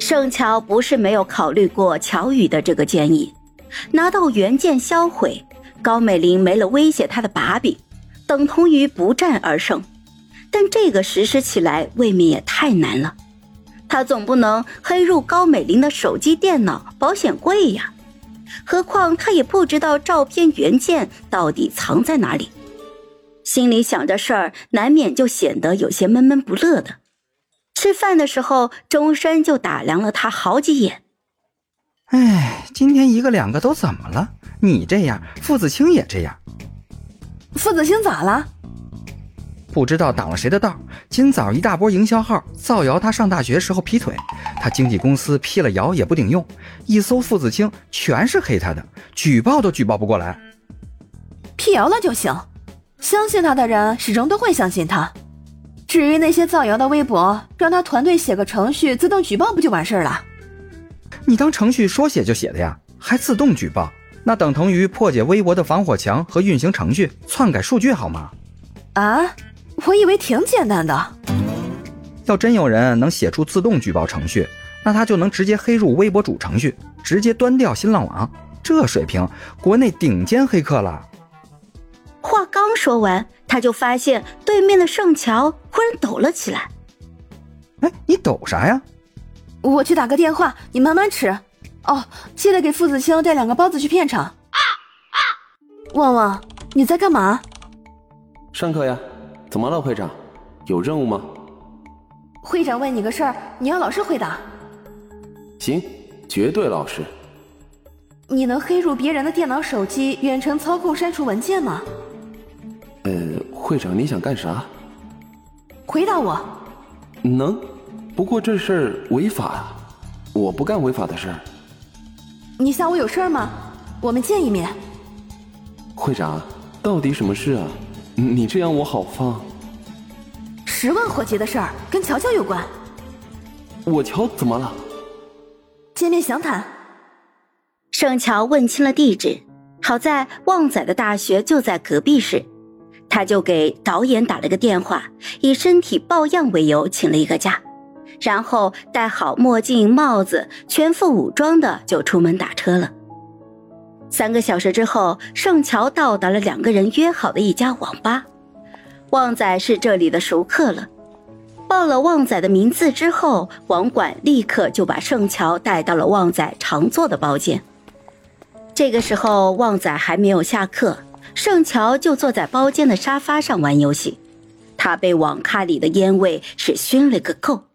盛乔不是没有考虑过乔宇的这个建议，拿到原件销毁，高美玲没了威胁他的把柄，等同于不战而胜。但这个实施起来未免也太难了，他总不能黑入高美玲的手机、电脑、保险柜呀。何况他也不知道照片原件到底藏在哪里，心里想着事儿，难免就显得有些闷闷不乐的。吃饭的时候，钟山就打量了他好几眼。哎，今天一个两个都怎么了？你这样，傅子清也这样。傅子清咋了？不知道挡了谁的道。今早一大波营销号造谣他上大学时候劈腿，他经纪公司辟了谣也不顶用，一搜傅子清全是黑他的，举报都举报不过来。辟谣了就行，相信他的人始终都会相信他。至于那些造谣的微博，让他团队写个程序自动举报不就完事儿了？你当程序说写就写的呀？还自动举报？那等同于破解微博的防火墙和运行程序，篡改数据好吗？啊，我以为挺简单的。要真有人能写出自动举报程序，那他就能直接黑入微博主程序，直接端掉新浪网。这水平，国内顶尖黑客了。话刚说完，他就发现对面的盛乔忽然抖了起来。哎，你抖啥呀？我去打个电话，你慢慢吃。哦，记得给付子清带两个包子去片场。啊啊旺旺，你在干嘛？上课呀。怎么了，会长？有任务吗？会长问你个事儿，你要老实回答。行，绝对老实。你能黑入别人的电脑、手机，远程操控删除文件吗？呃，会长，你想干啥？回答我。能，不过这事儿违法，我不干违法的事儿。你下午有事儿吗？我们见一面。会长，到底什么事啊？你这样我好放。十万火急的事儿，跟乔乔有关。我乔怎么了？见面详谈。盛乔问清了地址，好在旺仔的大学就在隔壁市。他就给导演打了个电话，以身体抱恙为由请了一个假，然后戴好墨镜、帽子，全副武装的就出门打车了。三个小时之后，盛乔到达了两个人约好的一家网吧。旺仔是这里的熟客了，报了旺仔的名字之后，网管立刻就把盛乔带到了旺仔常坐的包间。这个时候，旺仔还没有下课。盛乔就坐在包间的沙发上玩游戏，他被网咖里的烟味是熏了个够。